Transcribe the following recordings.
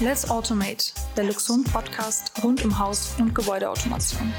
Let's Automate, der Luxon Podcast rund um Haus- und Gebäudeautomation.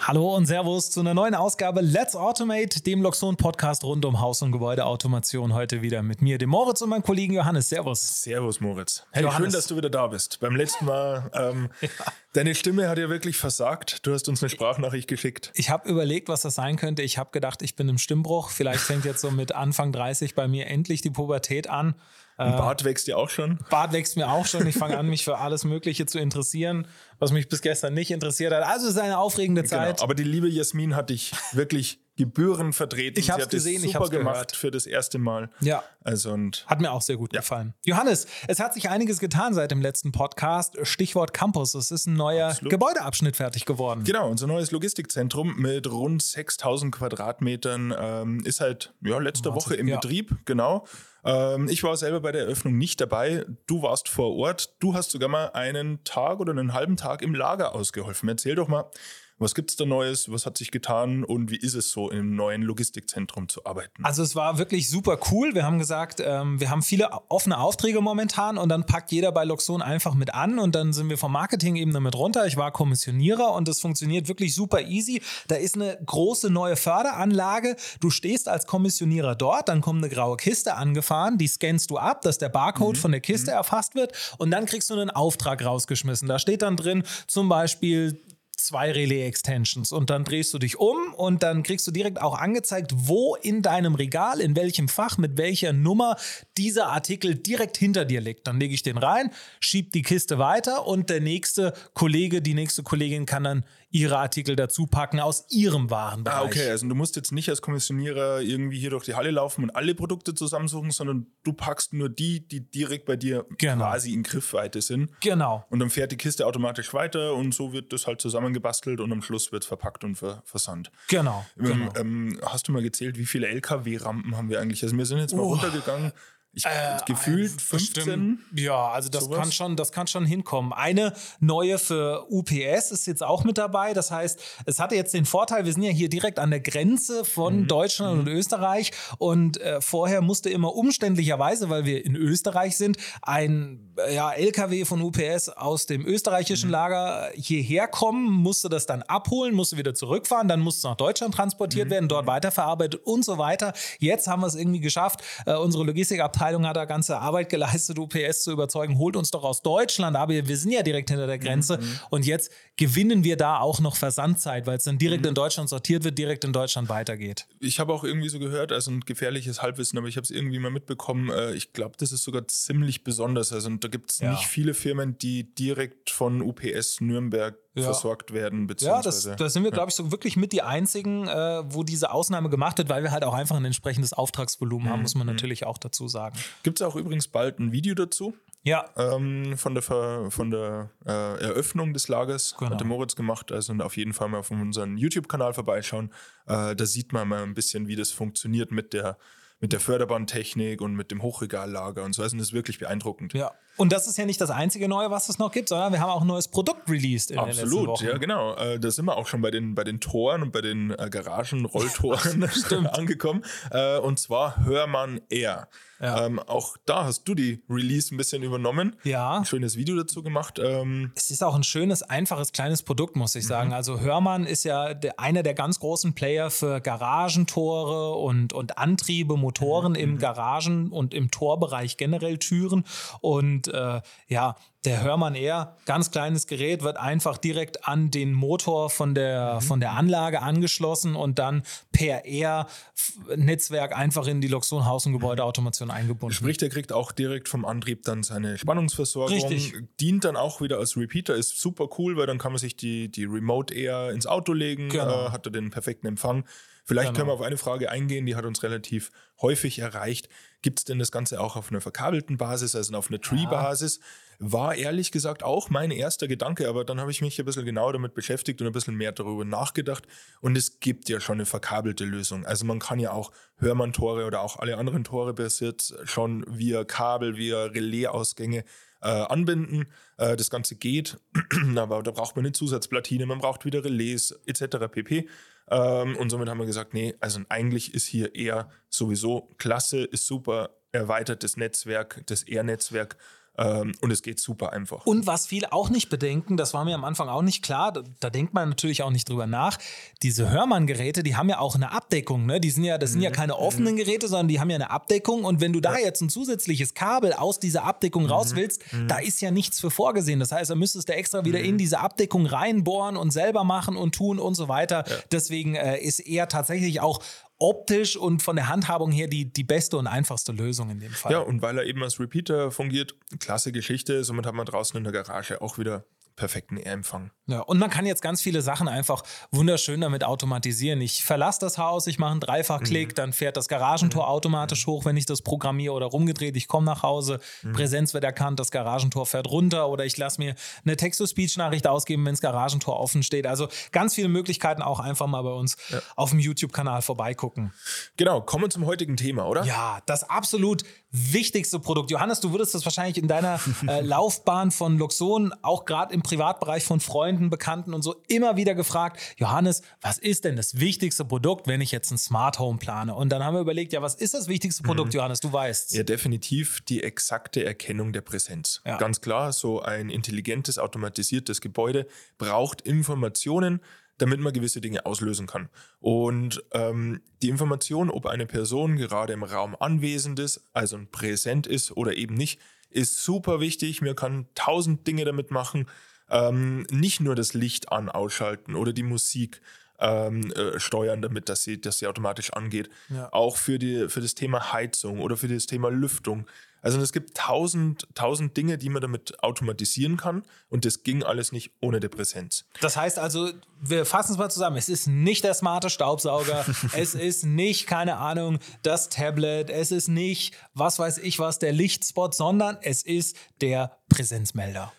Hallo und Servus zu einer neuen Ausgabe Let's Automate, dem Loxon Podcast rund um Haus- und Gebäudeautomation. Heute wieder mit mir, dem Moritz und meinem Kollegen Johannes. Servus. Servus, Moritz. Hey, Johannes. schön, dass du wieder da bist. Beim letzten Mal, ähm, deine Stimme hat ja wirklich versagt. Du hast uns eine Sprachnachricht geschickt. Ich habe überlegt, was das sein könnte. Ich habe gedacht, ich bin im Stimmbruch. Vielleicht fängt jetzt so mit Anfang 30 bei mir endlich die Pubertät an. Ein Bart wächst dir auch schon. Bart wächst mir auch schon. Ich fange an, mich für alles Mögliche zu interessieren, was mich bis gestern nicht interessiert hat. Also es ist eine aufregende Zeit. Genau. Aber die liebe Jasmin hat dich wirklich Gebühren vertreten. Ich hat gesehen, es ich hab's gemacht gehört. für das erste Mal. Ja. Also und Hat mir auch sehr gut gefallen. Johannes, es hat sich einiges getan seit dem letzten Podcast. Stichwort Campus. Es ist ein neuer Absolut. Gebäudeabschnitt fertig geworden. Genau, unser neues Logistikzentrum mit rund 6000 Quadratmetern ähm, ist halt ja, letzte Woche im ja. Betrieb, genau. Ähm, ich war selber bei der Eröffnung nicht dabei. Du warst vor Ort. Du hast sogar mal einen Tag oder einen halben Tag im Lager ausgeholfen. Erzähl doch mal, was gibt's da Neues? Was hat sich getan? Und wie ist es so, im neuen Logistikzentrum zu arbeiten? Also es war wirklich super cool. Wir haben gesagt, ähm, wir haben viele offene Aufträge momentan und dann packt jeder bei Luxon einfach mit an und dann sind wir vom Marketing-Ebene mit runter. Ich war Kommissionierer und das funktioniert wirklich super easy. Da ist eine große neue Förderanlage. Du stehst als Kommissionierer dort, dann kommt eine graue Kiste angefahren, die scannst du ab, dass der Barcode von der Kiste erfasst wird und dann kriegst du einen Auftrag rausgeschmissen. Da steht dann drin zum Beispiel zwei Relais-Extensions und dann drehst du dich um und dann kriegst du direkt auch angezeigt, wo in deinem Regal, in welchem Fach, mit welcher Nummer dieser Artikel direkt hinter dir liegt. Dann lege ich den rein, schieb die Kiste weiter und der nächste Kollege, die nächste Kollegin kann dann ihre Artikel dazu packen aus ihrem Warenbereich. Ah, okay, also du musst jetzt nicht als Kommissionierer irgendwie hier durch die Halle laufen und alle Produkte zusammensuchen, sondern du packst nur die, die direkt bei dir Genau. quasi in Griffweite sind. Genau. Und dann fährt die Kiste automatisch weiter und so wird das halt zusammengebastelt und am Schluss wird verpackt und ver versandt. Genau. Ähm, genau. ähm, hast du mal gezählt, wie viele LKW-Rampen haben wir eigentlich? Also wir sind jetzt mal runtergegangen. Ich, gefühlt 15. Bestimmt. Ja, also das Sowas? kann schon, das kann schon hinkommen. Eine neue für UPS ist jetzt auch mit dabei. Das heißt, es hatte jetzt den Vorteil, wir sind ja hier direkt an der Grenze von Deutschland und Österreich und äh, vorher musste immer umständlicherweise, weil wir in Österreich sind, ein äh, ja, LKW von UPS aus dem österreichischen Lager hierher kommen, musste das dann abholen, musste wieder zurückfahren, dann musste es nach Deutschland transportiert werden, dort weiterverarbeitet und so weiter. Jetzt haben wir es irgendwie geschafft. Äh, unsere Logistikabteilung hat da ganze Arbeit geleistet, UPS zu überzeugen, holt uns doch aus Deutschland, aber wir sind ja direkt hinter der Grenze und jetzt gewinnen wir da auch noch Versandzeit, weil es dann direkt in Deutschland sortiert wird, direkt in Deutschland weitergeht. Ich habe auch irgendwie so gehört, also ein gefährliches Halbwissen, aber ich habe es irgendwie mal mitbekommen. Äh, ich glaube, das ist sogar ziemlich besonders. Also da gibt es Ja. nicht viele Firmen, die direkt von UPS Nürnberg Ja. versorgt werden. Ja, das, Beziehungsweise, da sind wir, glaube ich, so wirklich mit die einzigen, äh, wo diese Ausnahme gemacht wird, weil wir halt auch einfach ein entsprechendes Auftragsvolumen haben, muss man natürlich auch dazu sagen. Gibt es auch übrigens bald ein Video dazu Ja, ähm, von der, Ver von der äh, Eröffnung des Lagers. Genau. Hat der Moritz gemacht. Also auf jeden Fall mal auf unseren YouTube-Kanal vorbeischauen. Äh, da sieht man mal ein bisschen, wie das funktioniert mit der, mit der Förderbahntechnik und mit dem Hochregallager und so. Also das ist wirklich beeindruckend. ja. Und das ist ja nicht das einzige Neue, was es noch gibt, sondern wir haben auch ein neues Produkt released in den letzten Absolut, ja genau. Äh, da sind wir auch schon bei den, bei den Toren und bei den äh, Garagen, Rolltoren angekommen. Äh, und zwar Hörmann Air. Ja. Ähm, auch da hast du die Release ein bisschen übernommen. Ja. Ein schönes Video dazu gemacht. Ähm, Es ist auch ein schönes, einfaches, kleines Produkt, muss ich sagen. Also Hörmann ist ja der, einer der ganz großen Player für Garagentore und, und Antriebe, Motoren im Garagen- und im Torbereich generell Türen. Und äh, ja, der Hörmann Air, ganz kleines Gerät, wird einfach direkt an den Motor von der, von der Anlage angeschlossen und dann per Air-Netzwerk einfach in die Luxon Haus- und Gebäudeautomation eingebunden. Sprich, der kriegt auch direkt vom Antrieb dann seine Spannungsversorgung. Richtig. Dient dann auch wieder als Repeater, ist super cool, weil dann kann man sich die, die Remote Air ins Auto legen, Genau. äh, hat er den perfekten Empfang. Vielleicht Genau. können wir auf eine Frage eingehen, die hat uns relativ häufig erreicht. Gibt es denn das Ganze auch auf einer verkabelten Basis, also auf einer Tree-Basis? War ehrlich gesagt auch mein erster Gedanke, aber dann habe ich mich ein bisschen genauer damit beschäftigt und ein bisschen mehr darüber nachgedacht. Und es gibt ja schon eine verkabelte Lösung. Also man kann ja auch Hörmann-Tore oder auch alle anderen Tore bis schon via Kabel, via Relaisausgänge äh, anbinden. Äh, das Ganze geht, aber da braucht man eine Zusatzplatine, man braucht wieder Relais etc. pp. Ähm, und somit haben wir gesagt, nee, also eigentlich ist hier eher sowieso klasse, ist super, erweitertes Netzwerk, das Air-Netzwerk. Ähm, und es geht super einfach. Und was viele auch nicht bedenken, das war mir am Anfang auch nicht klar, da, da denkt man natürlich auch nicht drüber nach. Diese Hörmann-Geräte, die haben ja auch eine Abdeckung. Ne? Die sind ja, das sind ja Mhm. keine offenen Geräte, sondern die haben ja eine Abdeckung. Und wenn du da jetzt ein zusätzliches Kabel aus dieser Abdeckung Mhm. raus willst, da ist ja nichts für vorgesehen. Das heißt, da müsstest du extra wieder Mhm. in diese Abdeckung reinbohren und selber machen und tun und so weiter. Deswegen äh, ist eher tatsächlich auch optisch und von der Handhabung her die, die beste und einfachste Lösung in dem Fall. Ja, und weil er eben als Repeater fungiert, klasse Geschichte. Somit hat man draußen in der Garage auch wieder perfekten Ehrempfang. Ja, und man kann jetzt ganz viele Sachen einfach wunderschön damit automatisieren. Ich verlasse das Haus, ich mache einen Dreifachklick, Mhm. dann fährt das Garagentor automatisch hoch, wenn ich das programmiere oder rumgedreht. Ich komme nach Hause, Mhm. Präsenz wird erkannt, das Garagentor fährt runter oder ich lasse mir eine Text-to-Speech-Nachricht ausgeben, wenn das Garagentor offen steht. Also ganz viele Möglichkeiten auch einfach mal bei uns auf dem YouTube-Kanal vorbeigucken. Genau, kommen wir zum heutigen Thema, oder? Ja, das absolut wichtigste Produkt. Johannes, du würdest das wahrscheinlich in deiner äh, Laufbahn von Luxon, auch gerade im Privatbereich von Freunden, Bekannten und so, immer wieder gefragt, Johannes, was ist denn das wichtigste Produkt, wenn ich jetzt ein Smart Home plane? Und dann haben wir überlegt, ja, was ist das wichtigste Produkt, Johannes? Du weißt. Ja, definitiv die exakte Erkennung der Präsenz. Ja. Ganz klar, so ein intelligentes, automatisiertes Gebäude braucht Informationen, damit man gewisse Dinge auslösen kann. Und ähm, die Information, ob eine Person gerade im Raum anwesend ist, also präsent ist oder eben nicht, ist super wichtig. Man kann tausend Dinge damit machen. Ähm, nicht nur das Licht an, ausschalten oder die Musik ähm, äh, steuern, damit dass sie, dass sie automatisch angeht. Ja. Auch für, die, für das Thema Heizung oder für das Thema Lüftung. Also es gibt tausend, tausend Dinge, die man damit automatisieren kann und das ging alles nicht ohne die Präsenz. Das heißt also, wir fassen es mal zusammen. Es ist nicht der smarte Staubsauger. es ist nicht, keine Ahnung, das Tablet. Es ist nicht, was weiß ich was, der Lichtspot, sondern es ist der Präsenzmelder.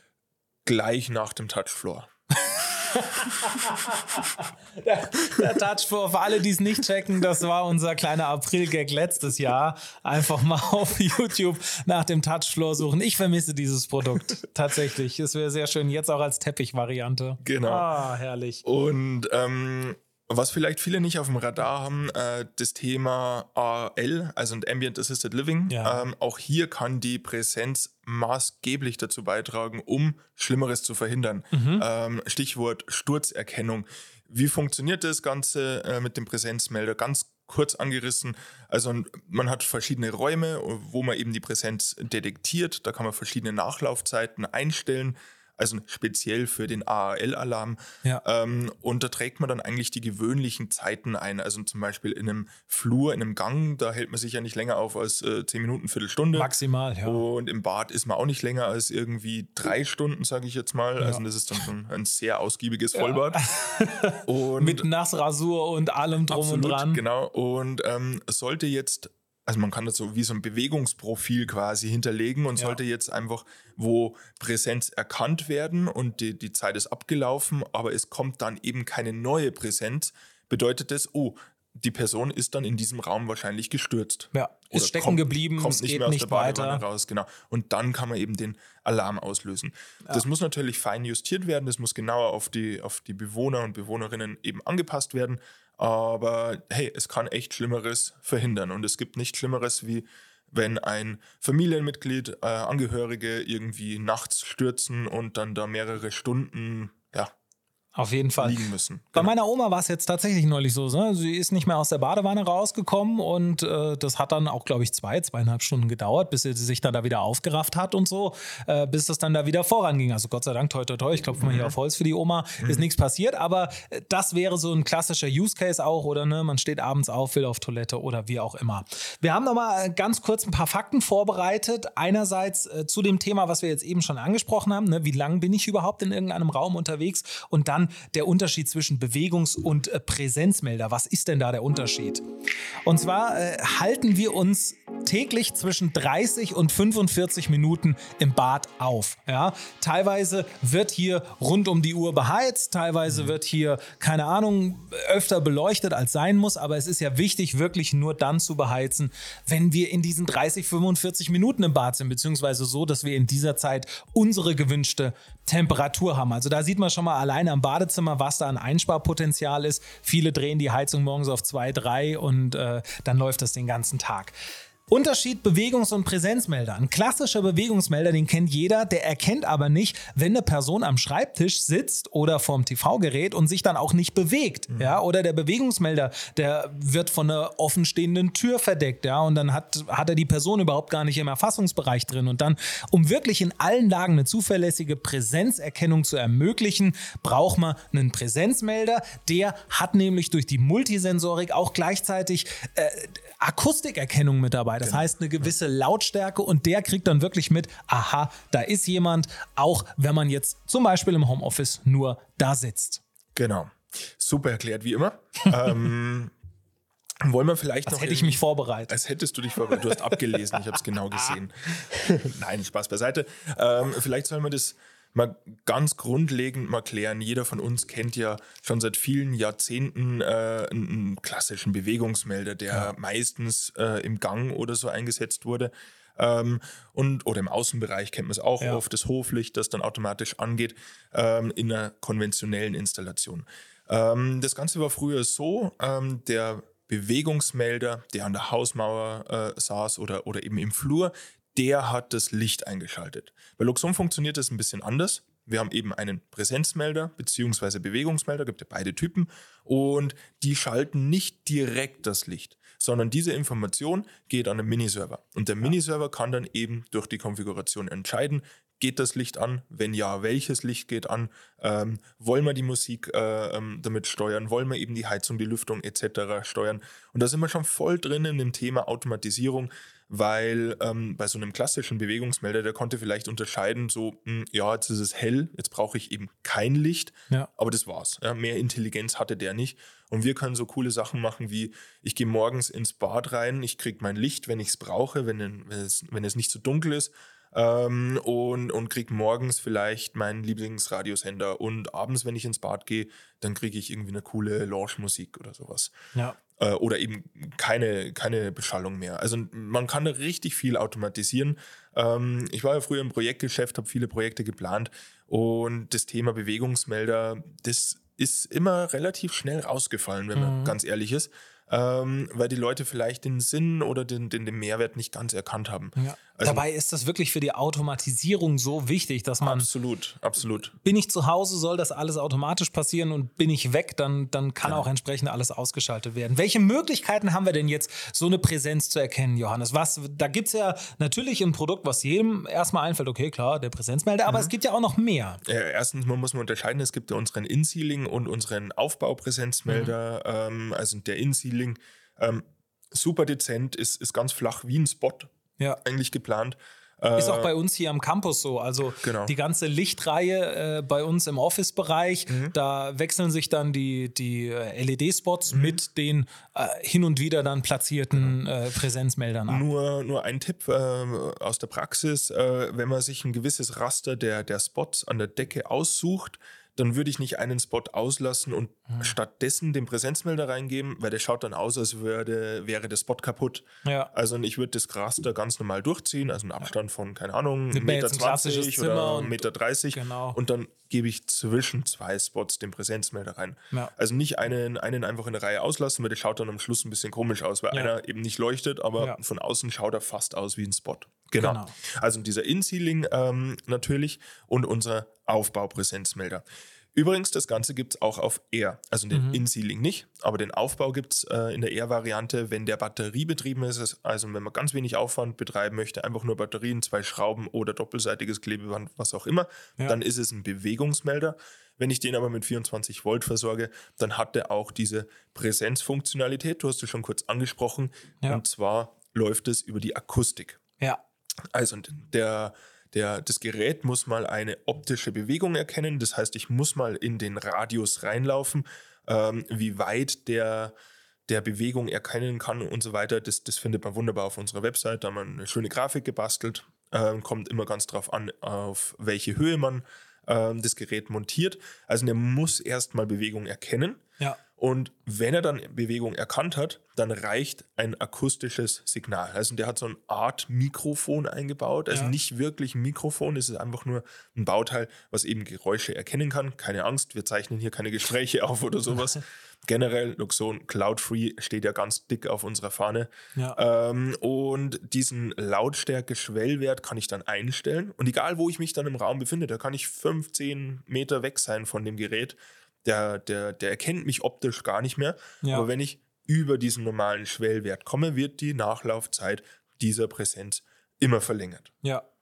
Gleich nach dem Touchfloor. Der, der Touch für, für alle, die es nicht checken, das war unser kleiner April-Gag letztes Jahr. Einfach mal auf YouTube nach dem Touchfloor suchen. Ich vermisse dieses Produkt tatsächlich. Es wäre sehr schön, jetzt auch als Teppich-Variante. Genau. Ah, herrlich. Und ähm, was vielleicht viele nicht auf dem Radar haben, äh, das Thema AL, also Ambient Assisted Living. Ja. Ähm, auch hier kann die Präsenz maßgeblich dazu beitragen, um Schlimmeres zu verhindern. Ähm, Stichwort Sturzerkennung. Wie funktioniert das Ganze äh, mit dem Präsenzmelder? Ganz kurz angerissen. Also man hat verschiedene Räume, wo man eben die Präsenz detektiert. Da kann man verschiedene Nachlaufzeiten einstellen. Also speziell für den AAL-Alarm. Ja. Ähm, und da trägt man dann eigentlich die gewöhnlichen Zeiten ein. Also zum Beispiel in einem Flur, in einem Gang, da hält man sich ja nicht länger auf als äh, 10 Minuten, Viertelstunde. Maximal, ja. Und im Bad ist man auch nicht länger als irgendwie drei Stunden, sage ich jetzt mal. Also das ist dann schon ein sehr ausgiebiges Vollbad. Und Mit Nassrasur und allem drum Absolut, und dran. Genau. Und ähm, sollte jetzt, also man kann das so wie so ein Bewegungsprofil quasi hinterlegen und Ja. sollte jetzt einfach, wo Präsenz erkannt werden und die, die Zeit ist abgelaufen, aber es kommt dann eben keine neue Präsenz, bedeutet das, oh, die Person ist dann in diesem Raum wahrscheinlich gestürzt. Ja, ist Oder stecken kommt- geblieben, kommt nicht geht mehr aus nicht der Badewanne weiter. raus, genau. Und dann kann man eben den Alarm auslösen. Das muss natürlich fein justiert werden, das muss genauer auf die, auf die Bewohner und Bewohnerinnen eben angepasst werden. Aber hey, es kann echt Schlimmeres verhindern. Und es gibt nichts Schlimmeres, wie wenn ein Familienmitglied, äh, Angehörige irgendwie nachts stürzen und dann da mehrere Stunden Auf jeden Fall. liegen müssen. Bei Genau. meiner Oma war es jetzt tatsächlich neulich so. Ne? Sie ist nicht mehr aus der Badewanne rausgekommen und äh, das hat dann auch, glaube ich, zwei, zweieinhalb Stunden gedauert, bis sie sich dann da wieder aufgerafft hat und so, äh, bis das dann da wieder voranging. Also Gott sei Dank, toi, toi, toi, ich klopfe mal hier auf Holz für die Oma, ist nichts passiert, aber äh, das wäre so ein klassischer Use Case auch, oder ne, man steht abends auf, will auf Toilette oder wie auch immer. Wir haben nochmal ganz kurz ein paar Fakten vorbereitet. Einerseits äh, zu dem Thema, was wir jetzt eben schon angesprochen haben, ne? wie lange bin ich überhaupt in irgendeinem Raum unterwegs und dann der Unterschied zwischen Bewegungs- und äh, Präsenzmelder. Was ist denn da der Unterschied? Und zwar äh, halten wir uns täglich zwischen 30 und 45 Minuten im Bad auf. Ja? Teilweise wird hier rund um die Uhr beheizt, teilweise wird hier, keine Ahnung, öfter beleuchtet als sein muss, aber es ist ja wichtig, wirklich nur dann zu beheizen, wenn wir in diesen 30, 45 Minuten im Bad sind, beziehungsweise so, dass wir in dieser Zeit unsere gewünschte Temperatur haben. Also da sieht man schon mal alleine am Badezimmer, was da an Einsparpotenzial ist. Viele drehen die Heizung morgens auf 2, 3 und äh, dann läuft das den ganzen Tag. Unterschied Bewegungs- und Präsenzmelder. Ein klassischer Bewegungsmelder, den kennt jeder, der erkennt aber nicht, wenn eine Person am Schreibtisch sitzt oder vorm TV-Gerät und sich dann auch nicht bewegt. Mhm. Ja? Oder der Bewegungsmelder, der wird von einer offenstehenden Tür verdeckt, ja, und dann hat, hat er die Person überhaupt gar nicht im Erfassungsbereich drin. Und dann, um wirklich in allen Lagen eine zuverlässige Präsenzerkennung zu ermöglichen, braucht man einen Präsenzmelder. Der hat nämlich durch die Multisensorik auch gleichzeitig äh, Akustikerkennung mit dabei. Das genau. heißt, eine gewisse Lautstärke und der kriegt dann wirklich mit, aha, da ist jemand, auch wenn man jetzt zum Beispiel im Homeoffice nur da sitzt. Genau. Super erklärt, wie immer. ähm, wollen wir vielleicht als noch. hätte ich mich vorbereitet. Als hättest du dich vorbereitet. Du hast abgelesen, ich habe es genau gesehen. Nein, Spaß beiseite. Ähm, vielleicht sollen wir das mal ganz grundlegend mal klären. Jeder von uns kennt ja schon seit vielen Jahrzehnten äh, einen klassischen Bewegungsmelder, der ja. meistens äh, im Gang oder so eingesetzt wurde. Ähm, und, oder im Außenbereich kennt man es auch ja. oft, das Hoflicht, das dann automatisch angeht, ähm, in einer konventionellen Installation. Ähm, das Ganze war früher so, ähm, der Bewegungsmelder, der an der Hausmauer äh, saß oder, oder eben im Flur, der hat das Licht eingeschaltet. Bei Luxon funktioniert das ein bisschen anders. Wir haben eben einen Präsenzmelder bzw. Bewegungsmelder, gibt ja beide Typen, und die schalten nicht direkt das Licht, sondern diese Information geht an den Miniserver. Und der Miniserver kann dann eben durch die Konfiguration entscheiden, geht das Licht an? Wenn ja, welches Licht geht an? Ähm, wollen wir die Musik äh, ähm, damit steuern? Wollen wir eben die Heizung, die Lüftung etc. steuern? Und da sind wir schon voll drin in dem Thema Automatisierung weil ähm, bei so einem klassischen Bewegungsmelder, der konnte vielleicht unterscheiden, so, mh, hm, ja, jetzt ist es hell, jetzt brauche ich eben kein Licht, ja. aber das war's. Ja, mehr Intelligenz hatte der nicht. Und wir können so coole Sachen machen wie, ich gehe morgens ins Bad rein, ich kriege mein Licht, wenn ich es brauche, wenn, wenn, es, wenn es nicht so dunkel ist. Ähm, und, und kriege morgens vielleicht meinen Lieblingsradiosender und abends, wenn ich ins Bad gehe, dann kriege ich irgendwie eine coole Lounge-Musik oder sowas. Ja. Äh, oder eben keine, keine Beschallung mehr. Also man kann da richtig viel automatisieren. Ähm, ich war ja früher im Projektgeschäft, habe viele Projekte geplant und das Thema Bewegungsmelder, das ist immer relativ schnell rausgefallen, wenn man mhm. ganz ehrlich ist ähm, weil die Leute vielleicht den Sinn oder den, den, den Mehrwert nicht ganz erkannt haben. Ja. Also, Dabei ist das wirklich für die Automatisierung so wichtig, dass man. Absolut, absolut. Bin ich zu Hause, soll das alles automatisch passieren und bin ich weg, dann, dann kann ja. auch entsprechend alles ausgeschaltet werden. Welche Möglichkeiten haben wir denn jetzt, so eine Präsenz zu erkennen, Johannes? Was, da gibt es ja natürlich ein Produkt, was jedem erstmal einfällt, okay, klar, der Präsenzmelder, aber mhm. es gibt ja auch noch mehr. Ja, erstens man muss man unterscheiden, es gibt ja unseren In-Sealing und unseren Aufbaupräsenzmelder. Mhm. Ähm, also der In-Sealing. Ähm, super dezent, ist, ist ganz flach wie ein Spot ja. eigentlich geplant. Ist auch äh, bei uns hier am Campus so. Also genau. die ganze Lichtreihe äh, bei uns im Office-Bereich, mhm. da wechseln sich dann die, die äh, LED-Spots mhm. mit den äh, hin und wieder dann platzierten genau. äh, Präsenzmeldern ab. Nur, nur ein Tipp äh, aus der Praxis, wenn man sich ein gewisses Raster der, der Spots an der Decke aussucht, dann würde ich nicht einen Spot auslassen und mhm. stattdessen den Präsenzmelder reingeben, weil der schaut dann aus, als würde, wäre der Spot kaputt. Ja. Also ich würde das Gras da ganz normal durchziehen, also einen Abstand von, keine Ahnung, 1,20 Meter 20 oder 1,30 Meter 30 genau. und dann gebe ich zwischen zwei Spots den Präsenzmelder rein. Ja. Also nicht einen, einen einfach in der Reihe auslassen, weil der schaut dann am Schluss ein bisschen komisch aus, weil ja. einer eben nicht leuchtet, aber von außen schaut er fast aus wie ein Spot. Genau. genau. Also dieser In-Sealing ähm, natürlich und unser Aufbaupräsenzmelder. Übrigens, das Ganze gibt es auch auf Air. Also den mhm. In-Sealing nicht, aber den Aufbau gibt es äh, in der Air-Variante, wenn der batteriebetrieben ist. Also wenn man ganz wenig Aufwand betreiben möchte, einfach nur Batterien, zwei Schrauben oder doppelseitiges Klebeband, was auch immer, ja. dann ist es ein Bewegungsmelder. Wenn ich den aber mit 24 Volt versorge, dann hat der auch diese Präsenzfunktionalität. Du hast es schon kurz angesprochen. Ja. Und zwar läuft es über die Akustik. Ja. Also der, der, das Gerät muss mal eine optische Bewegung erkennen. Das heißt, ich muss mal in den Radius reinlaufen, ähm, wie weit der, der Bewegung erkennen kann und so weiter. Das, das findet man wunderbar auf unserer Website. Da haben wir eine schöne Grafik gebastelt. Ähm, kommt immer ganz drauf an, auf welche Höhe man ähm, das Gerät montiert. Also der muss erstmal Bewegung erkennen. Ja. Und wenn er dann Bewegung erkannt hat, dann reicht ein akustisches Signal. Also der hat so eine Art Mikrofon eingebaut. Also Ja. nicht wirklich ein Mikrofon, es ist einfach nur ein Bauteil, was eben Geräusche erkennen kann. Keine Angst, wir zeichnen hier keine Gespräche auf oder sowas. Generell, Luxon Cloud Free steht ja ganz dick auf unserer Fahne. Ja. Ähm, und diesen Lautstärke-Schwellwert kann ich dann einstellen. Und egal, wo ich mich dann im Raum befinde, da kann ich 15 Meter weg sein von dem Gerät. Der, der, der erkennt mich optisch gar nicht mehr. Ja. Aber wenn ich über diesen normalen Schwellwert komme, wird die Nachlaufzeit dieser Präsenz immer verlängert. Ja.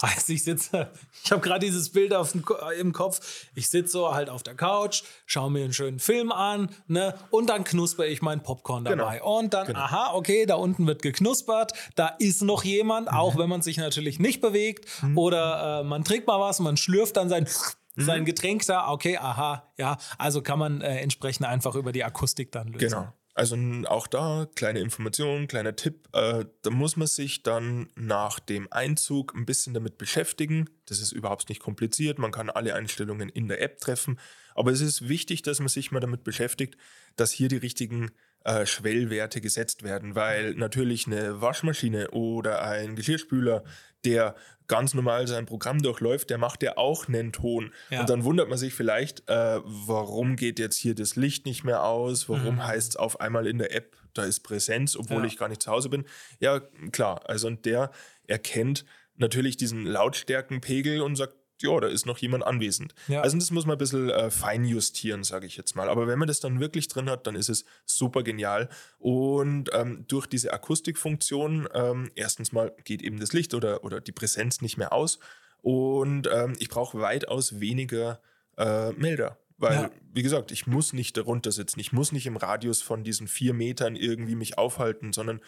Also ich sitze, ich habe gerade dieses Bild auf dem, im Kopf. Ich sitze so halt auf der Couch, schaue mir einen schönen Film an, ne, und dann knusper ich mein Popcorn dabei. Genau. Und dann, Genau. aha, okay, da unten wird geknuspert, da ist noch jemand, Mhm. auch wenn man sich natürlich nicht bewegt. Oder äh, man trinkt mal was, man schlürft dann sein, Mhm. sein Getränk da, okay, aha, ja. Also kann man äh, entsprechend einfach über die Akustik dann lösen. Genau. Also auch da kleine Information, kleiner Tipp. Äh, da muss man sich dann nach dem Einzug ein bisschen damit beschäftigen. Das ist überhaupt nicht kompliziert. Man kann alle Einstellungen in der App treffen. Aber es ist wichtig, dass man sich mal damit beschäftigt, dass hier die richtigen äh, Schwellwerte gesetzt werden, weil natürlich eine Waschmaschine oder ein Geschirrspüler, der ganz normal sein Programm durchläuft, der macht ja auch einen Ton. Ja. Und dann wundert man sich vielleicht, äh, warum geht jetzt hier das Licht nicht mehr aus? Warum Mhm. heißt es auf einmal in der App, da ist Präsenz, obwohl Ja. ich gar nicht zu Hause bin? Ja, klar. Also und der erkennt natürlich diesen Lautstärkenpegel und sagt, ja, da ist noch jemand anwesend. Ja. Also das muss man ein bisschen äh, fein justieren, sage ich jetzt mal. Aber wenn man das dann wirklich drin hat, dann ist es super genial. Und ähm, durch diese Akustikfunktion, ähm, erstens mal geht eben das Licht oder, oder die Präsenz nicht mehr aus. Und ähm, ich brauche weitaus weniger äh, Melder. Weil, Ja. wie gesagt, ich muss nicht darunter sitzen. Ich muss nicht im Radius von diesen vier Metern irgendwie mich aufhalten, sondern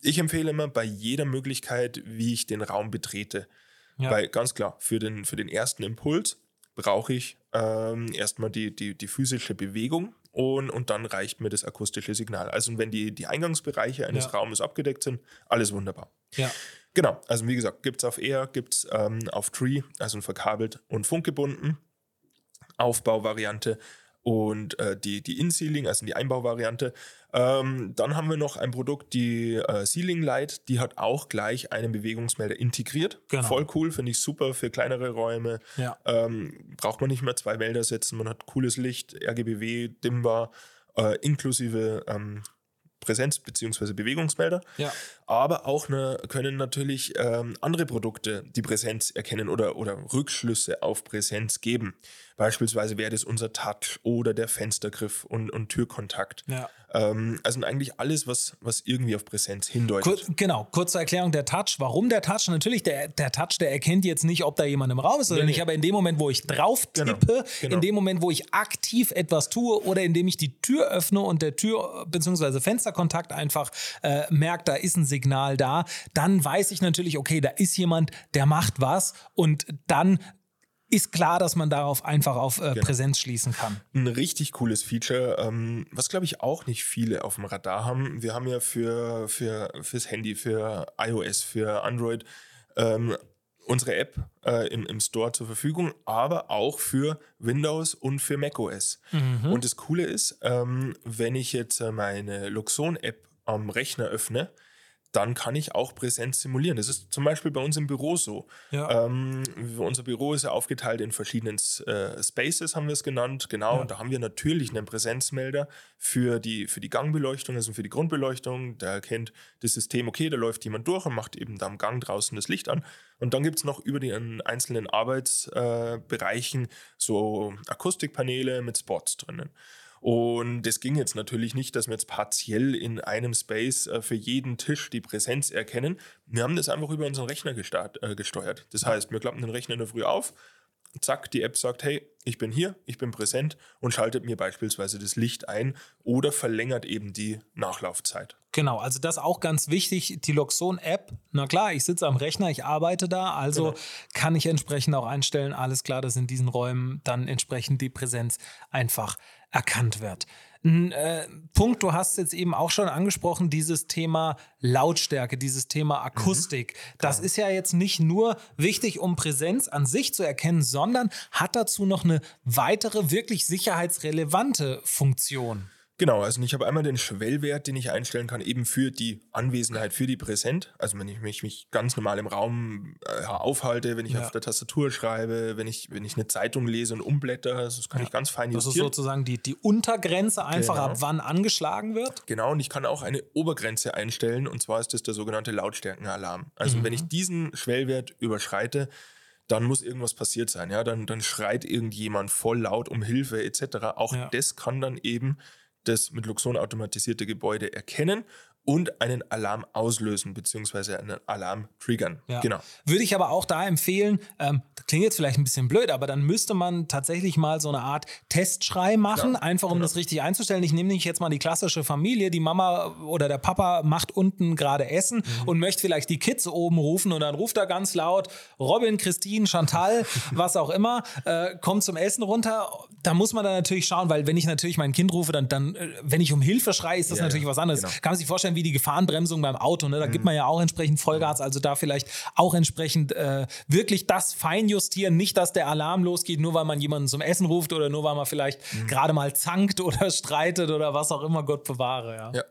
ich empfehle immer bei jeder Möglichkeit, wie ich den Raum betrete. Ja. Weil ganz klar, für den, für den ersten Impuls brauche ich ähm, erstmal die, die, die physische Bewegung und, und dann reicht mir das akustische Signal. Also wenn die, die Eingangsbereiche eines Ja. Raumes abgedeckt sind, alles wunderbar. Ja. Genau, also wie gesagt, gibt es auf Air, gibt es ähm, auf Tree, also verkabelt und funkgebunden. Aufbauvariante und äh, die, die In-Sealing, also die Einbauvariante. Ähm, dann haben wir noch ein Produkt, die äh, Sealing Light, die hat auch gleich einen Bewegungsmelder integriert. Genau. Voll cool, finde ich super für kleinere Räume. Ja. Ähm, braucht man nicht mehr zwei Melder setzen, man hat cooles Licht, RGBW, dimmbar, äh, inklusive ähm, Präsenz- bzw. Bewegungsmelder. Ja. Aber auch ne, können natürlich ähm, andere Produkte die Präsenz erkennen oder, oder Rückschlüsse auf Präsenz geben. Beispielsweise wäre das unser Touch oder der Fenstergriff und, und Türkontakt. Ja. Ähm, also eigentlich alles, was, was irgendwie auf Präsenz hindeutet. Kur genau, kurze Erklärung, der Touch. Warum der Touch? Natürlich, der, der Touch, der erkennt jetzt nicht, ob da jemand im Raum ist oder Nee, nicht, nee. aber in dem Moment, wo ich drauf tippe, Genau, genau. in dem Moment, wo ich aktiv etwas tue oder indem ich die Tür öffne und der Tür- bzw. Fensterkontakt einfach äh, merkt, da ist ein Signal da, dann weiß ich natürlich, okay, da ist jemand, der macht was und dann ist klar, dass man darauf einfach auf Genau. äh, Präsenz schließen kann. Ein richtig cooles Feature, ähm, was glaube ich auch nicht viele auf dem Radar haben. Wir haben ja für, für fürs Handy, für iOS, für Android ähm, unsere App äh, im, im Store zur Verfügung, aber auch für Windows und für macOS. Und das Coole ist, ähm, wenn ich jetzt äh, meine Luxon-App am Rechner öffne, dann kann ich auch Präsenz simulieren. Das ist zum Beispiel bei uns im Büro so. Ja. Ähm, unser Büro ist ja aufgeteilt in verschiedenen äh, Spaces, haben wir es genannt. Genau, Ja. und da haben wir natürlich einen Präsenzmelder für die, für die Gangbeleuchtung, also für die Grundbeleuchtung. Da erkennt das System, okay, da läuft jemand durch und macht eben da am Gang draußen das Licht an. Und dann gibt es noch über den einzelnen Arbeitsbereichen äh, so Akustikpaneele mit Spots drinnen. Und es ging jetzt natürlich nicht, dass wir jetzt partiell in einem Space äh, für jeden Tisch die Präsenz erkennen. Wir haben das einfach über unseren Rechner gestart, äh, gesteuert. Das heißt, wir klappen den Rechner in der Früh auf, zack, die App sagt, hey, ich bin hier, ich bin präsent und schaltet mir beispielsweise das Licht ein oder verlängert eben die Nachlaufzeit. Genau, also das auch ganz wichtig, die Loxon-App. Na klar, ich sitze am Rechner, ich arbeite da, also Genau. kann ich entsprechend auch einstellen, alles klar, dass in diesen Räumen dann entsprechend die Präsenz einfach erkannt wird. Ein äh, Punkt, du hast jetzt eben auch schon angesprochen, dieses Thema Lautstärke, dieses Thema Akustik. Mhm, das ist ja jetzt nicht nur wichtig, um Präsenz an sich zu erkennen, sondern hat dazu noch eine weitere, wirklich sicherheitsrelevante Funktion. Genau, also ich habe einmal den Schwellwert, den ich einstellen kann, eben für die Anwesenheit, für die Präsent. Also wenn ich mich, mich ganz normal im Raum äh, aufhalte, wenn ich ja. auf der Tastatur schreibe, wenn ich, wenn ich eine Zeitung lese und umblätter, das kann ja. ich ganz fein justieren. Das ist sozusagen die, die Untergrenze einfach, genau. ab wann angeschlagen wird. Genau, und ich kann auch eine Obergrenze einstellen, und zwar ist das der sogenannte Lautstärkenalarm. Also mhm. wenn ich diesen Schwellwert überschreite, dann muss irgendwas passiert sein. Ja? Dann, dann schreit irgendjemand voll laut um Hilfe etc. Auch ja. das kann dann eben das mit Luxon automatisierte Gebäude erkennen und einen Alarm auslösen, beziehungsweise einen Alarm triggern. Ja. Genau. Würde ich aber auch da empfehlen, ähm, das klingt jetzt vielleicht ein bisschen blöd, aber dann müsste man tatsächlich mal so eine Art Testschrei machen, ja. einfach um genau. das richtig einzustellen. Ich nehme nicht jetzt mal die klassische Familie, die Mama oder der Papa macht unten gerade Essen mhm. und möchte vielleicht die Kids oben rufen und dann ruft er ganz laut Robin, Christine, Chantal, was auch immer, äh, kommt zum Essen runter. Da muss man dann natürlich schauen, weil wenn ich natürlich mein Kind rufe, dann, dann äh, wenn ich um Hilfe schreie, ist das ja, natürlich was anderes. Genau. Kann man sich vorstellen, wie die Gefahrenbremsung beim Auto. Ne? Da mhm. gibt man ja auch entsprechend Vollgas. Also da vielleicht auch entsprechend äh, wirklich das feinjustieren. Nicht, dass der Alarm losgeht, nur weil man jemanden zum Essen ruft oder nur weil man vielleicht mhm. gerade mal zankt oder streitet oder was auch immer, Gott bewahre. Ja. ja.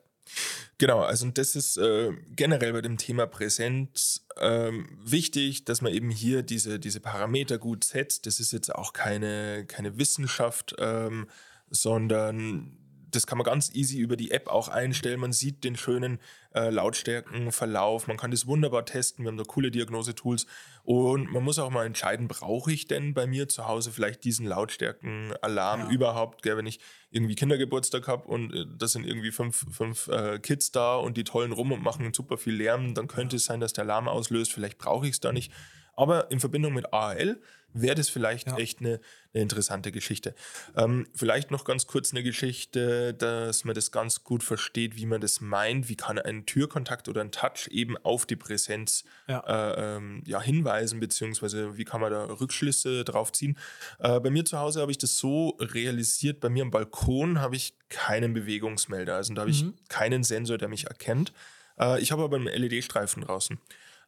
Genau, also das ist äh, generell bei dem Thema Präsenz ähm, wichtig, dass man eben hier diese, diese Parameter gut setzt. Das ist jetzt auch keine, keine Wissenschaft, ähm, sondern das kann man ganz easy über die App auch einstellen. Man sieht den schönen äh, Lautstärkenverlauf. Man kann das wunderbar testen. Wir haben da coole Diagnosetools. Und man muss auch mal entscheiden, brauche ich denn bei mir zu Hause vielleicht diesen Lautstärkenalarm ja. überhaupt? Gell, wenn ich irgendwie Kindergeburtstag habe und äh, das sind irgendwie fünf, fünf äh, Kids da und die tollen rum und machen super viel Lärm, dann könnte es sein, dass der Alarm auslöst. Vielleicht brauche ich es da nicht. Aber in Verbindung mit AAL wäre das vielleicht ja. echt eine, eine, interessante Geschichte. Ähm, vielleicht noch ganz kurz eine Geschichte, dass man das ganz gut versteht, wie man das meint. Wie kann ein Türkontakt oder ein Touch eben auf die Präsenz ja. Äh, ähm, ja, hinweisen, beziehungsweise wie kann man da Rückschlüsse drauf ziehen. Äh, bei mir zu Hause habe ich das so realisiert, bei mir am Balkon habe ich keinen Bewegungsmelder, also da habe mhm. ich keinen Sensor, der mich erkennt. Äh, ich habe aber einen LED-Streifen draußen.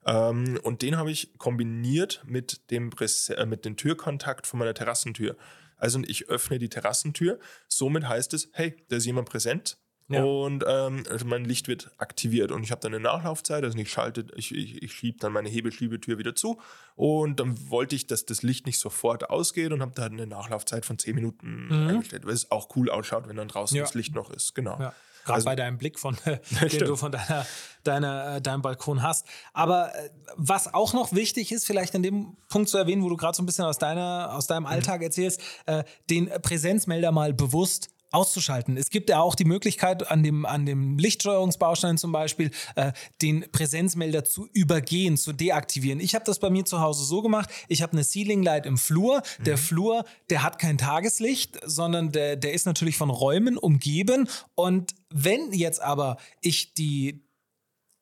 Ähm, und den habe ich kombiniert mit dem, äh, mit dem Türkontakt von meiner Terrassentür. Also ich öffne die Terrassentür. Somit heißt es, hey, da ist jemand präsent. Ja. Und ähm, also mein Licht wird aktiviert und ich habe dann eine Nachlaufzeit, also ich schalte, ich, ich, ich schiebe dann meine Hebelschiebetür wieder zu und dann wollte ich, dass das Licht nicht sofort ausgeht und habe dann eine Nachlaufzeit von 10 Minuten mhm. eingestellt, weil es auch cool ausschaut, wenn dann draußen ja. das Licht noch ist. Genau. Ja. Gerade also, bei deinem Blick, von, den du von deiner, deiner, äh, deinem Balkon hast. Aber äh, was auch noch wichtig ist, vielleicht an dem Punkt zu erwähnen, wo du gerade so ein bisschen aus, deiner, aus deinem mhm. Alltag erzählst, äh, den Präsenzmelder mal bewusst auszuschalten. Es gibt ja auch die Möglichkeit, an dem, an dem Lichtsteuerungsbaustein zum Beispiel, äh, den Präsenzmelder zu übergehen, zu deaktivieren. Ich habe das bei mir zu Hause so gemacht, ich habe eine Ceiling Light im Flur. Mhm. Der Flur, der hat kein Tageslicht, sondern der, der ist natürlich von Räumen umgeben. Und wenn jetzt aber ich die,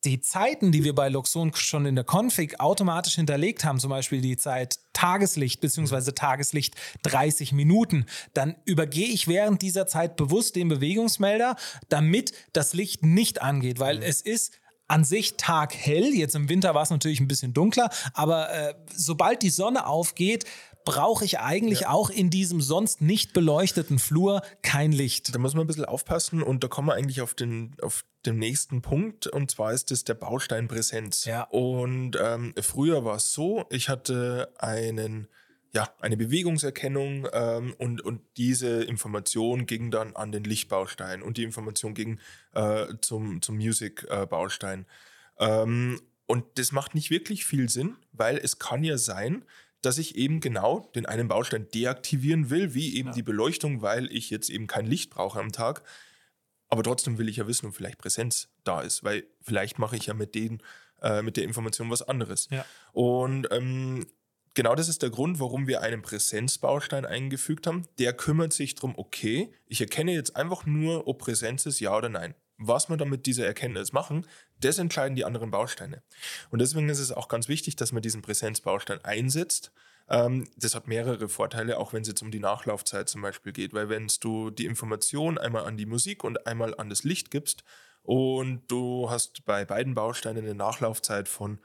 die Zeiten, die wir bei Luxon schon in der Config automatisch hinterlegt haben, zum Beispiel die Zeit Tageslicht bzw. Tageslicht 30 Minuten, dann übergehe ich während dieser Zeit bewusst den Bewegungsmelder, damit das Licht nicht angeht, weil mhm. es ist an sich taghell. Jetzt im Winter war es natürlich ein bisschen dunkler, aber äh, sobald die Sonne aufgeht, brauche ich eigentlich ja. auch in diesem sonst nicht beleuchteten Flur kein Licht. Da muss man ein bisschen aufpassen und da kommen wir eigentlich auf den, auf den nächsten Punkt und zwar ist es der Baustein Präsenz. Ja. Und ähm, früher war es so, ich hatte einen ja, eine Bewegungserkennung ähm, und, und diese Information ging dann an den Lichtbaustein und die Information ging äh, zum, zum Music-Baustein. ähm, und das macht nicht wirklich viel Sinn, weil es kann ja sein, dass ich eben genau den einen Baustein deaktivieren will, wie eben ja. die Beleuchtung, weil ich jetzt eben kein Licht brauche am Tag. Aber trotzdem will ich ja wissen, ob vielleicht Präsenz da ist, weil vielleicht mache ich ja mit denen, äh, mit der Information was anderes. Ja. Und ähm, genau das ist der Grund, warum wir einen Präsenzbaustein eingefügt haben. Der kümmert sich darum, okay, ich erkenne jetzt einfach nur, ob Präsenz ist, ja oder nein. Was wir dann mit dieser Erkenntnis machen, das entscheiden die anderen Bausteine. Und deswegen ist es auch ganz wichtig, dass man diesen Präsenzbaustein einsetzt, Ähm, das hat mehrere Vorteile, auch wenn es jetzt um die Nachlaufzeit zum Beispiel geht, weil wenn du die Information einmal an die Musik und einmal an das Licht gibst und du hast bei beiden Bausteinen eine Nachlaufzeit von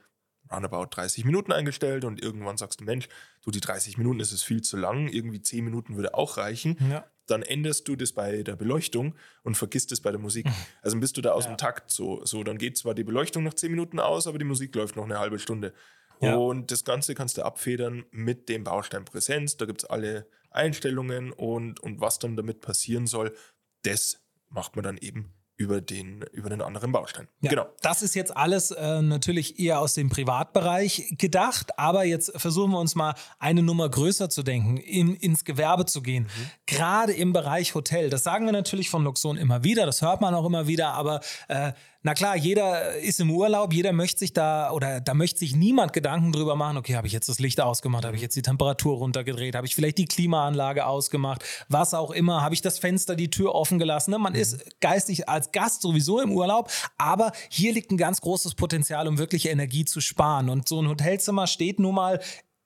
roundabout 30 Minuten eingestellt und irgendwann sagst du, Mensch, du, die 30 Minuten ist es viel zu lang, irgendwie 10 Minuten würde auch reichen. Ja. Dann änderst du das bei der Beleuchtung und vergisst es bei der Musik. Also bist du da aus Ja. dem Takt so. So, dann geht zwar die Beleuchtung nach 10 Minuten aus, aber die Musik läuft noch eine halbe Stunde. Ja. Und das Ganze kannst du abfedern mit dem Baustein Präsenz. Da gibt es alle Einstellungen und, und was dann damit passieren soll, das macht man dann eben über den, über den anderen Baustein. Ja, Genau. Das ist jetzt alles äh, natürlich eher aus dem Privatbereich gedacht, aber jetzt versuchen wir uns mal eine Nummer größer zu denken, in, ins Gewerbe zu gehen. Gerade im Bereich Hotel. Das sagen wir natürlich von Luxon immer wieder, das hört man auch immer wieder, aber äh, na klar, jeder ist im Urlaub, jeder möchte sich da oder da möchte sich niemand Gedanken drüber machen, okay, habe ich jetzt das Licht ausgemacht, habe ich jetzt die Temperatur runtergedreht, habe ich vielleicht die Klimaanlage ausgemacht, was auch immer, habe ich das Fenster, die Tür offen gelassen. Ne? Man ist geistig als Gast sowieso im Urlaub, aber hier liegt ein ganz großes Potenzial, um wirklich Energie zu sparen. Und so ein Hotelzimmer steht nun mal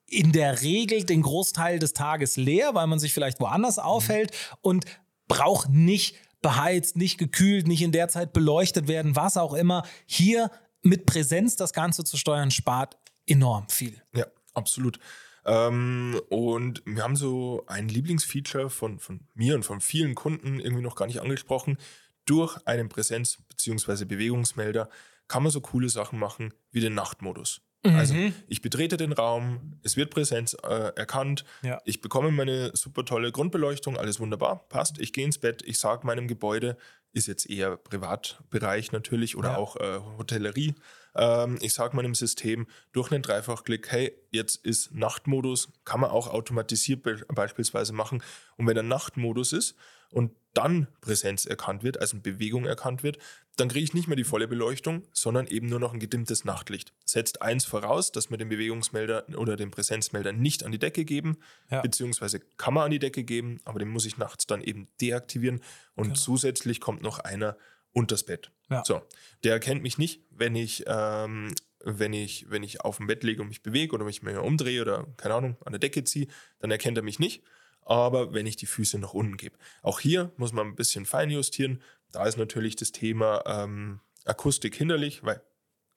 in der Regel den Großteil des Tages leer, weil man sich vielleicht woanders aufhält und braucht nicht beheizt, nicht gekühlt, nicht in der Zeit beleuchtet werden, was auch immer. Hier mit Präsenz das Ganze zu steuern, spart enorm viel. Ja, absolut. Ähm, und wir haben so ein Lieblingsfeature von, von mir und von vielen Kunden irgendwie noch gar nicht angesprochen. Durch einen Präsenz- bzw. Bewegungsmelder kann man so coole Sachen machen wie den Nachtmodus. Also ich betrete den Raum, es wird Präsenz äh, erkannt, Ja. ich bekomme meine super tolle Grundbeleuchtung, alles wunderbar, passt. Ich gehe ins Bett, ich sage meinem Gebäude, ist jetzt eher Privatbereich natürlich oder Ja. auch äh, Hotellerie. Ähm, ich sage meinem System durch einen Dreifachklick, hey, jetzt ist Nachtmodus, kann man auch automatisiert be beispielsweise machen. Und wenn der Nachtmodus ist und dann Präsenz erkannt wird, also Bewegung erkannt wird, dann kriege ich nicht mehr die volle Beleuchtung, sondern eben nur noch ein gedimmtes Nachtlicht. Setzt eins voraus, dass wir den Bewegungsmelder oder den Präsenzmelder nicht an die Decke geben, Ja. beziehungsweise kann man an die Decke geben, aber den muss ich nachts dann eben deaktivieren und Genau. zusätzlich kommt noch einer unters Bett. Ja. So, der erkennt mich nicht, wenn ich, ähm, wenn ich, wenn ich auf dem Bett liege und mich bewege oder mich mir umdrehe oder, keine Ahnung, an der Decke ziehe, dann erkennt er mich nicht. Aber wenn ich die Füße nach unten gebe. Auch hier muss man ein bisschen feinjustieren. Da ist natürlich das Thema ähm, Akustik hinderlich, weil,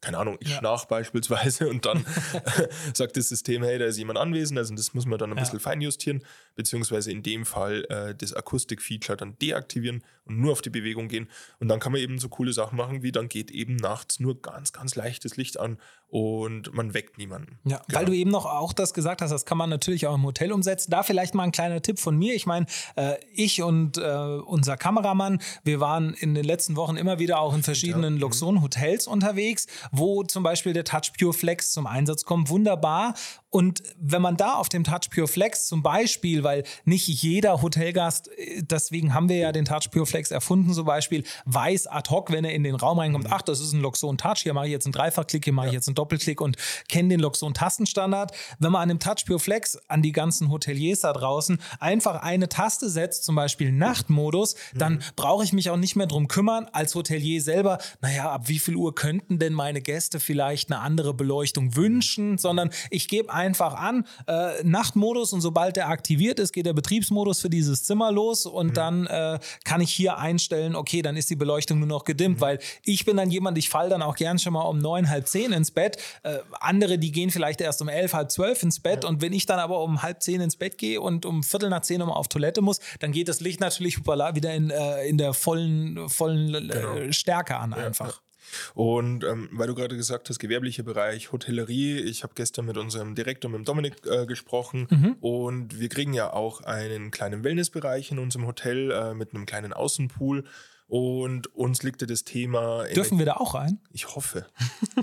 keine Ahnung, ich Ja. schnarch beispielsweise und dann sagt das System, hey, da ist jemand anwesend. Also das muss man dann ein Ja. bisschen feinjustieren, beziehungsweise in dem Fall äh, das Akustik-Feature dann deaktivieren und nur auf die Bewegung gehen. Und dann kann man eben so coole Sachen machen, wie dann geht eben nachts nur ganz, ganz leichtes Licht an und man weckt niemanden. Ja, Genau. weil du eben noch auch das gesagt hast, das kann man natürlich auch im Hotel umsetzen. Da vielleicht mal ein kleiner Tipp von mir. Ich meine, äh, ich und äh, unser Kameramann, wir waren in den letzten Wochen immer wieder auch in verschiedenen Mhm. Luxon-Hotels unterwegs, wo zum Beispiel der Touch Pure Flex zum Einsatz kommt. Wunderbar. Und wenn man da auf dem Touch Pure Flex zum Beispiel, weil nicht jeder Hotelgast, äh, deswegen haben wir ja den Touch Pure Flex erfunden, zum Beispiel, weiß ad hoc, wenn er in den Raum reinkommt, ach, das ist ein Luxon Touch, hier mache ich jetzt einen Dreifachklick, hier mache ich jetzt einen Doppelklick und kenne den Luxon Tastenstandard. Wenn man an dem Touch Pure Flex an die ganzen Hoteliers da draußen einfach eine Taste setzt, zum Beispiel Nachtmodus, dann brauche ich mich auch nicht mehr drum kümmern als Hotelier selber, naja, ab wie viel Uhr könnten denn meine Gäste vielleicht eine andere Beleuchtung wünschen, sondern ich gebe einfach an, äh, Nachtmodus und sobald der aktiviert ist, geht der Betriebsmodus für dieses Zimmer los und dann äh, kann ich hier einstellen, okay, dann ist die Beleuchtung nur noch gedimmt, weil ich bin dann jemand, ich falle dann auch gern schon mal um neun, halb zehn ins Bett. Äh, andere, die gehen vielleicht erst um elf, halb zwölf ins Bett und wenn ich dann aber um halb zehn ins Bett gehe und um viertel nach zehn nochmal auf Toilette muss, dann geht das Licht natürlich wieder in, äh, in der vollen, vollen äh, Stärke an einfach. Und ähm, weil du gerade gesagt hast, gewerblicher Bereich, Hotellerie, ich habe gestern mit unserem Direktor, mit dem Dominik, äh, gesprochen Mhm. und wir kriegen ja auch einen kleinen Wellnessbereich in unserem Hotel äh, mit einem kleinen Außenpool. Und uns liegt ja das Thema. Dürfen wir da auch rein? Ich hoffe.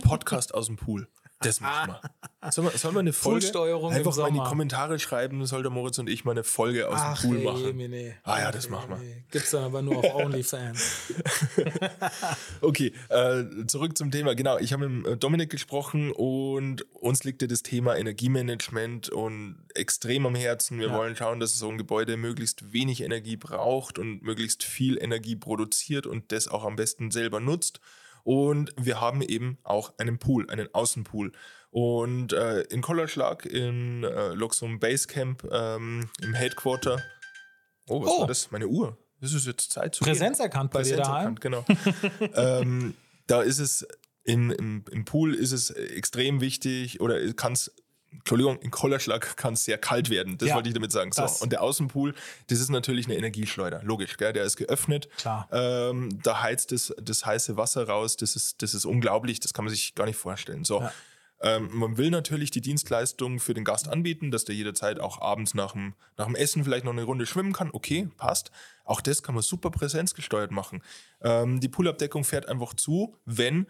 Podcast aus dem Pool. Das machen wir. Sollen wir, wir eine Folge Poolsteuerung einfach mal in die. Kommentare schreiben, soll der Moritz und ich mal eine Folge aus dem Pool machen. Jemine. Ah ja, das machen wir. Gibt's dann aber nur auf OnlyFans. Okay, äh, zurück zum Thema. Genau, ich habe mit äh, Dominik gesprochen und uns liegt ja das Thema Energiemanagement und extrem am Herzen. Wir Ja. wollen schauen, dass so ein Gebäude möglichst wenig Energie braucht und möglichst viel Energie produziert und das auch am besten selber nutzt. Und wir haben eben auch einen Pool, einen Außenpool. Und äh, in Kollerschlag, in äh, Luxum Basecamp, ähm, im Headquarter. Oh, was Oh. war das? Meine Uhr. Das ist jetzt Zeit zu Präsenz erkannt bei dir Präsenz daheim. erkannt, genau. ähm, da ist es in, im, im Pool ist es extrem wichtig oder kann es Entschuldigung, in Kollerschlag kann es sehr kalt werden. Das Ja, wollte ich damit sagen. So. Und der Außenpool, das ist natürlich eine Energieschleuder. Logisch, gell? der ist geöffnet. Klar. Ähm, da heizt das, das heiße Wasser raus. Das ist, das ist unglaublich. Das kann man sich gar nicht vorstellen. So. Ja. Ähm, man will natürlich die Dienstleistung für den Gast anbieten, dass der jederzeit auch abends nach dem, nach dem Essen vielleicht noch eine Runde schwimmen kann. Okay, passt. Auch das kann man super präsenzgesteuert machen. Ähm, die Poolabdeckung fährt einfach zu, wenn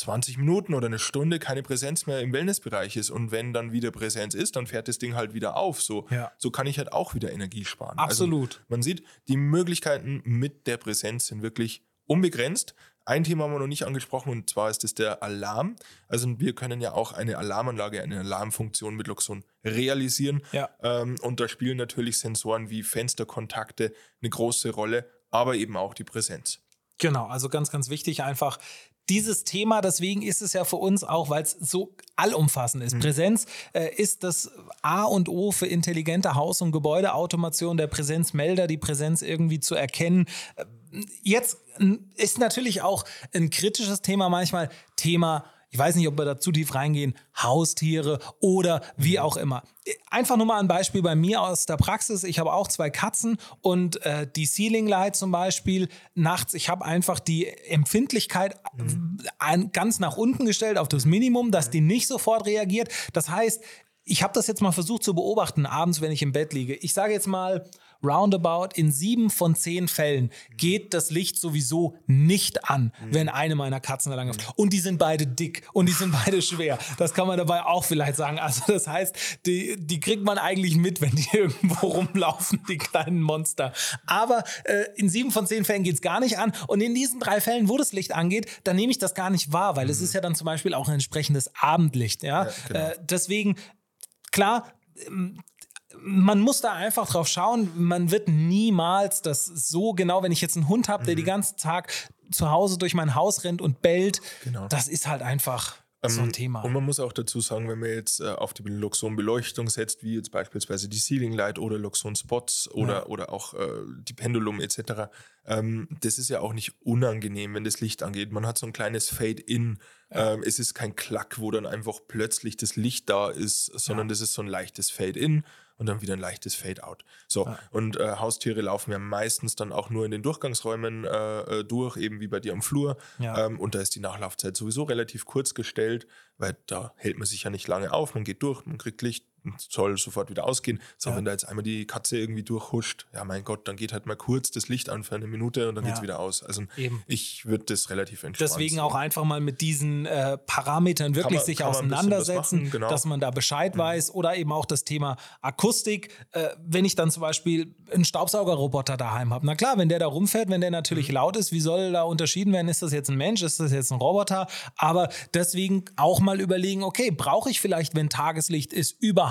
20 Minuten oder eine Stunde keine Präsenz mehr im Wellnessbereich ist. Und wenn dann wieder Präsenz ist, dann fährt das Ding halt wieder auf. So, Ja. so kann ich halt auch wieder Energie sparen. Absolut. Also man sieht, die Möglichkeiten mit der Präsenz sind wirklich unbegrenzt. Ein Thema haben wir noch nicht angesprochen und zwar ist es der Alarm. Also wir können ja auch eine Alarmanlage, eine Alarmfunktion mit Luxon realisieren. Ja. Ähm, und da spielen natürlich Sensoren wie Fensterkontakte eine große Rolle, aber eben auch die Präsenz. Genau, also ganz, ganz wichtig einfach. Dieses Thema, deswegen ist es ja für uns auch, weil es so allumfassend ist. Präsenz äh, ist das A und O für intelligente Haus- und Gebäudeautomation, der Präsenzmelder, die Präsenz irgendwie zu erkennen. Äh, Jetzt ist natürlich auch ein kritisches Thema manchmal Thema ich weiß nicht, ob wir da zu tief reingehen, Haustiere oder wie auch immer. Einfach nur mal ein Beispiel bei mir aus der Praxis. Ich habe auch zwei Katzen und äh, die Ceiling Light zum Beispiel nachts, ich habe einfach die Empfindlichkeit ein, ganz nach unten gestellt auf das Minimum, dass die nicht sofort reagiert. Das heißt, ich habe das jetzt mal versucht zu beobachten, abends, wenn ich im Bett liege. Ich sage jetzt mal, roundabout in sieben von zehn Fällen geht das Licht sowieso nicht an, wenn eine meiner Katzen da lang läuft. Und die sind beide dick und die sind beide schwer. Das kann man dabei auch vielleicht sagen. Also das heißt, die, die kriegt man eigentlich mit, wenn die irgendwo rumlaufen, die kleinen Monster. Aber äh, in sieben von zehn Fällen geht es gar nicht an. Und in diesen drei Fällen, wo das Licht angeht, dann nehme ich das gar nicht wahr, weil es ist ja dann zum Beispiel auch ein entsprechendes Abendlicht. Ja? genau. äh, deswegen, klar, man muss da einfach drauf schauen. Man wird niemals das so genau, wenn ich jetzt einen Hund habe, der den ganzen Tag zu Hause durch mein Haus rennt und bellt, Genau. das ist halt einfach so ein Thema. Und man muss auch dazu sagen, wenn man jetzt äh, auf die Luxon-Beleuchtung setzt, wie jetzt beispielsweise die Ceiling Light oder Luxon Spots oder, Ja. oder auch äh, die Pendulum etc., ähm, das ist ja auch nicht unangenehm, wenn das Licht angeht. Man hat so ein kleines Fade-In. Ähm, es ist kein Klack, wo dann einfach plötzlich das Licht da ist, sondern das ist so ein leichtes Fade-In und dann wieder ein leichtes Fade-Out. So, und äh, Haustiere laufen ja meistens dann auch nur in den Durchgangsräumen äh, äh, durch, eben wie bei dir am Flur. Ja. Ähm, und da ist die Nachlaufzeit sowieso relativ kurz gestellt, weil da hält man sich ja nicht lange auf. Man geht durch, man kriegt Licht soll sofort wieder ausgehen. So, Ja. wenn da jetzt einmal die Katze irgendwie durchhuscht, ja mein Gott, dann geht halt mal kurz das Licht an für eine Minute und dann Ja. geht's wieder aus. Also Eben. ich würde das relativ entspannt Deswegen sehen. auch einfach mal mit diesen äh, Parametern wirklich man- sich auseinandersetzen, machen, genau. dass man da Bescheid weiß oder eben auch das Thema Akustik. Äh, wenn ich dann zum Beispiel einen Staubsaugerroboter daheim habe, na klar, wenn der da rumfährt, wenn der natürlich Mhm. laut ist, wie soll da unterschieden werden? Ist das jetzt ein Mensch, ist das jetzt ein Roboter? Aber deswegen auch mal überlegen, okay, brauche ich vielleicht, wenn Tageslicht ist, überhaupt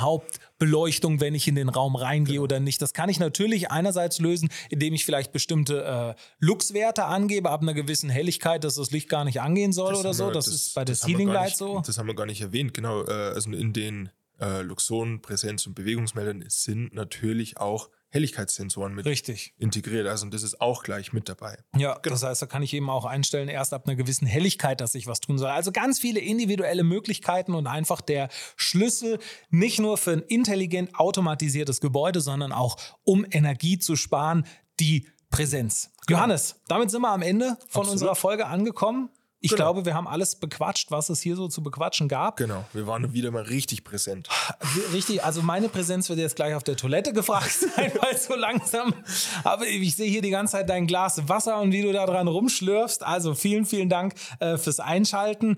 Beleuchtung, wenn ich in den Raum reingehe Genau. oder nicht? Das kann ich natürlich einerseits lösen, indem ich vielleicht bestimmte äh, Luxwerte angebe, ab einer gewissen Helligkeit, dass das Licht gar nicht angehen soll oder haben so. wir- Das, ist bei der das Ceiling Light nicht- so. Das haben wir gar nicht erwähnt, genau. Äh, also in den äh, Luxon, Präsenz- und Bewegungsmeldern sind natürlich auch Helligkeitssensoren mit Richtig. integriert. Also das ist auch gleich mit dabei. Ja, das heißt, da kann ich eben auch einstellen, erst ab einer gewissen Helligkeit, dass ich was tun soll. Also ganz viele individuelle Möglichkeiten und einfach der Schlüssel nicht nur für ein intelligent automatisiertes Gebäude, sondern auch um Energie zu sparen, die Präsenz. Johannes, damit sind wir am Ende von Genau. Absolut. unserer Folge angekommen. Ich Genau. glaube, wir haben alles bequatscht, was es hier so zu bequatschen gab. Genau, wir waren wieder mal richtig präsent. Richtig, also meine Präsenz wird jetzt gleich auf der Toilette gefragt sein, weil so langsam. Aber ich sehe hier die ganze Zeit dein Glas Wasser und wie du da dran rumschlürfst. Also vielen, vielen Dank äh, fürs Einschalten.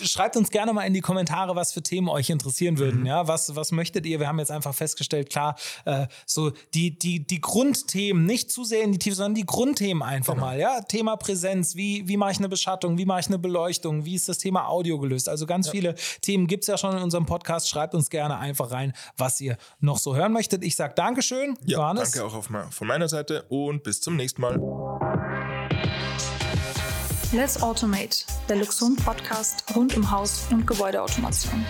Schreibt uns gerne mal in die Kommentare, was für Themen euch interessieren würden. Ja, was, was möchtet ihr? Wir haben jetzt einfach festgestellt, klar, äh, so die, die, die Grundthemen, nicht zu sehr in die Tiefe, sondern die Grundthemen einfach mal. Ja, Thema Präsenz, wie, wie mache ich eine Beschattung, wie mache ich eine Beleuchtung, wie ist das Thema Audio gelöst? Also ganz viele Themen gibt es ja schon in unserem Podcast. Schreibt uns gerne einfach rein, was ihr noch so hören möchtet. Ich sage Dankeschön, Ja, Johannes. danke auch auf, von meiner Seite und bis zum nächsten Mal. Let's Automate, der Luxon Podcast rund um Haus- und Gebäudeautomation.